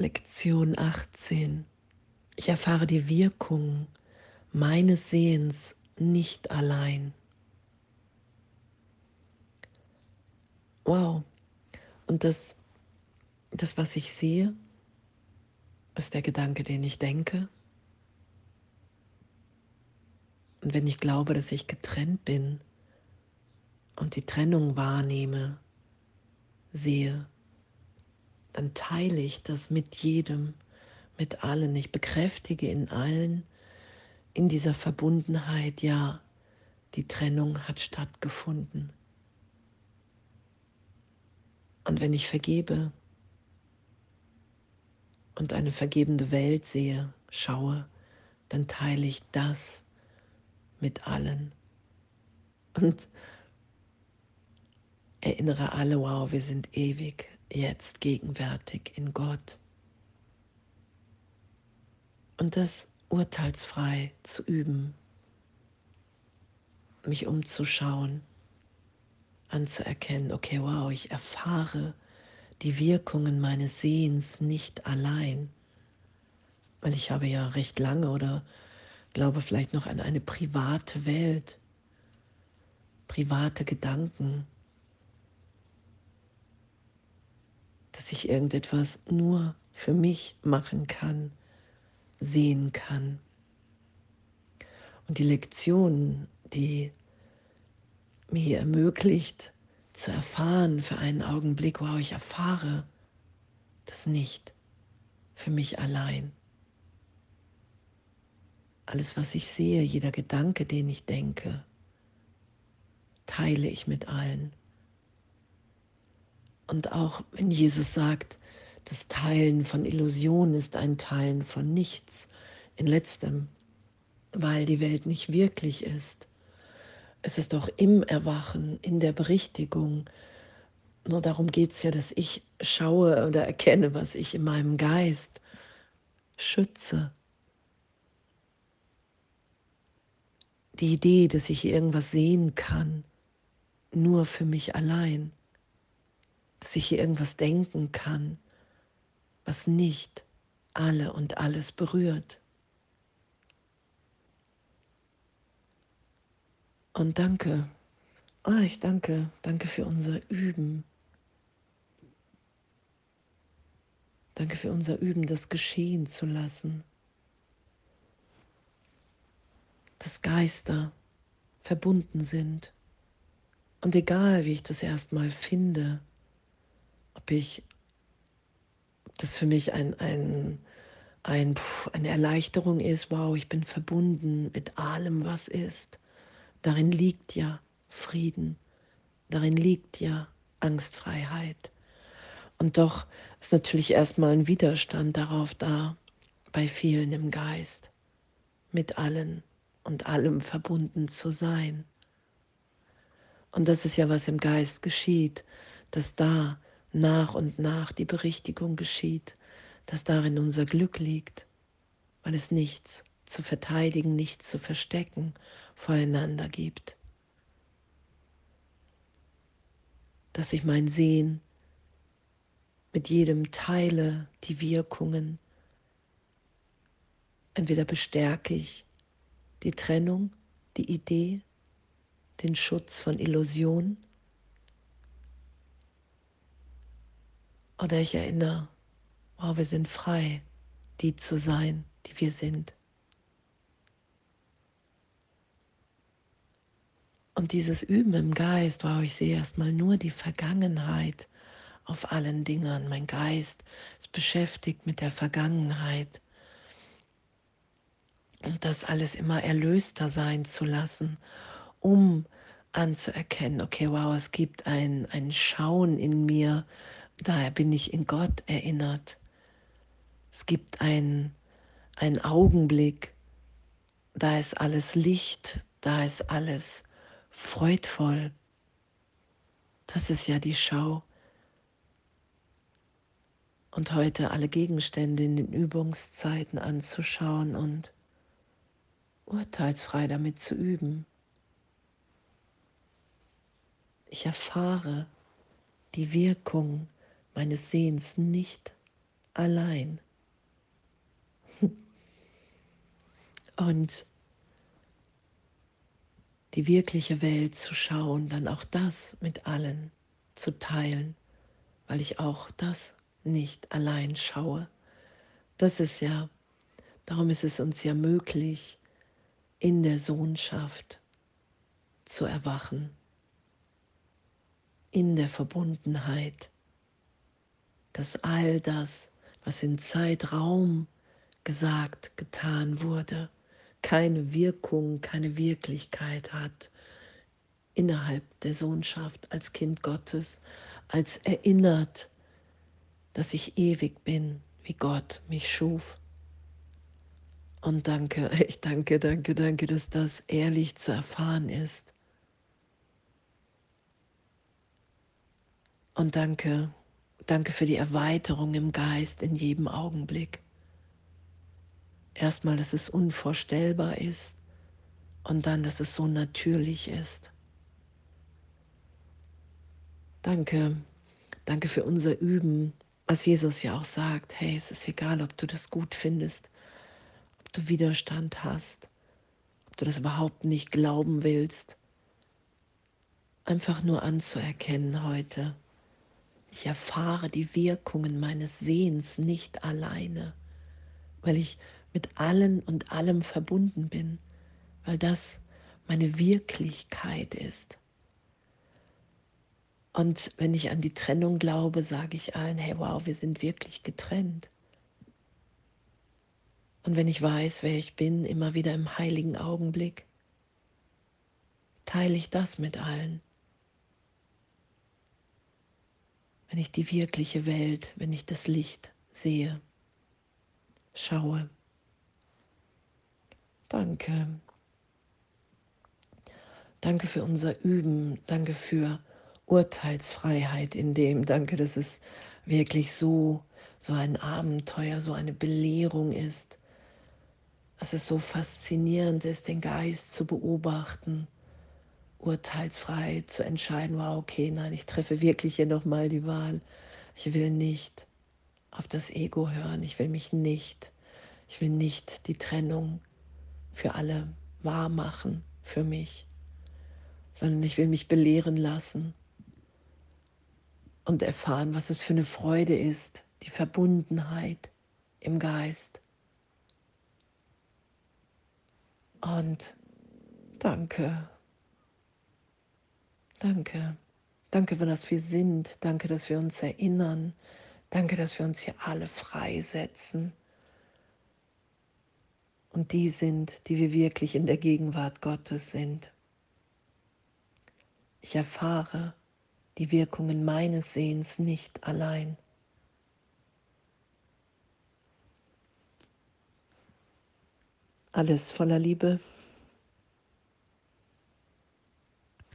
Lektion 18. Ich erfahre die Wirkung meines Sehens nicht allein. Wow. Und das, das, was ich sehe, ist der Gedanke, den ich denke. Und wenn ich glaube, dass ich getrennt bin und die Trennung wahrnehme, sehe, dann teile ich das mit jedem, mit allen. Ich bekräftige in allen, in dieser Verbundenheit, ja, die Trennung hat stattgefunden. Und wenn ich vergebe und eine vergebende Welt sehe, schaue, dann teile ich das mit allen. Und erinnere alle, wow, wir sind ewig jetzt gegenwärtig in Gott. Und das urteilsfrei zu üben, mich umzuschauen, anzuerkennen, okay, wow, ich erfahre die Wirkungen meines Sehens nicht allein, weil ich habe ja recht lange oder glaube vielleicht noch an eine private Welt, private Gedanken, dass ich irgendetwas nur für mich machen kann, sehen kann. Und die Lektion, die mir ermöglicht, zu erfahren für einen Augenblick, wow, ich erfahre das nicht für mich allein. Alles, was ich sehe, jeder Gedanke, den ich denke, teile ich mit allen. Und auch wenn Jesus sagt, das Teilen von Illusionen ist ein Teilen von nichts in letztem, weil die Welt nicht wirklich ist. Es ist auch im Erwachen, in der Berichtigung. Nur darum geht es ja, dass ich schaue oder erkenne, was ich in meinem Geist schütze. Die Idee, dass ich irgendwas sehen kann, nur für mich allein dass ich hier irgendwas denken kann, was nicht alle und alles berührt. Und danke, ah, ich danke, danke für unser Üben. Danke für unser Üben, das geschehen zu lassen. Dass Geister verbunden sind. Und egal, wie ich das erstmal finde, ob ich das für mich ein, ein, ein, eine Erleichterung ist, wow, ich bin verbunden mit allem, was ist. Darin liegt ja Frieden, darin liegt ja Angstfreiheit. Und doch ist natürlich erstmal ein Widerstand darauf da, bei vielen im Geist, mit allen und allem verbunden zu sein. Und das ist ja, was im Geist geschieht, dass da nach und nach die Berichtigung geschieht, dass darin unser Glück liegt, weil es nichts zu verteidigen, nichts zu verstecken voreinander gibt. Dass ich mein Sehen mit jedem teile, die Wirkungen. Entweder bestärke ich die Trennung, die Idee, den Schutz von Illusionen Oder ich erinnere, wow, wir sind frei, die zu sein, die wir sind. Und dieses Üben im Geist, wow, ich sehe erstmal nur die Vergangenheit auf allen Dingen. Mein Geist ist beschäftigt mit der Vergangenheit. Und das alles immer erlöster sein zu lassen, um anzuerkennen, okay, wow, es gibt ein, ein Schauen in mir, Daher bin ich in Gott erinnert. Es gibt einen Augenblick, da ist alles Licht, da ist alles freudvoll. Das ist ja die Schau. Und heute alle Gegenstände in den Übungszeiten anzuschauen und urteilsfrei damit zu üben. Ich erfahre die Wirkung meines Sehens nicht allein. Und die wirkliche Welt zu schauen, dann auch das mit allen zu teilen, weil ich auch das nicht allein schaue. Das ist ja, darum ist es uns ja möglich, in der Sohnschaft zu erwachen, in der Verbundenheit, dass all das, was in Zeitraum gesagt, getan wurde, keine Wirkung, keine Wirklichkeit hat innerhalb der Sohnschaft als Kind Gottes, als erinnert, dass ich ewig bin, wie Gott mich schuf. Und danke, ich danke, danke, danke, dass das ehrlich zu erfahren ist. Und danke, danke für die Erweiterung im Geist in jedem Augenblick. Erstmal, dass es unvorstellbar ist und dann, dass es so natürlich ist. Danke, danke für unser Üben, was Jesus ja auch sagt. Hey, es ist egal, ob du das gut findest, ob du Widerstand hast, ob du das überhaupt nicht glauben willst. Einfach nur anzuerkennen heute. Ich erfahre die Wirkungen meines Sehens nicht alleine, weil ich mit allen und allem verbunden bin, weil das meine Wirklichkeit ist. Und wenn ich an die Trennung glaube, sage ich allen, hey wow, wir sind wirklich getrennt. Und wenn ich weiß, wer ich bin, immer wieder im heiligen Augenblick, teile ich das mit allen. Wenn ich die wirkliche Welt, wenn ich das Licht sehe, schaue. Danke. Danke für unser Üben. Danke für Urteilsfreiheit in dem. Danke, dass es wirklich so, so ein Abenteuer, so eine Belehrung ist. Dass es so faszinierend ist, den Geist zu beobachten, urteilsfrei zu entscheiden, wow, okay, nein, ich treffe wirklich hier nochmal die Wahl. Ich will nicht auf das Ego hören. Ich will mich nicht, ich will nicht die Trennung für alle wahr machen, für mich, sondern ich will mich belehren lassen und erfahren, was es für eine Freude ist, die Verbundenheit im Geist. Und danke, danke, danke für das wir sind, danke, dass wir uns erinnern, danke, dass wir uns hier alle freisetzen und die sind, die wir wirklich in der Gegenwart Gottes sind. Ich erfahre die Wirkungen meines Sehens nicht allein. Alles voller Liebe.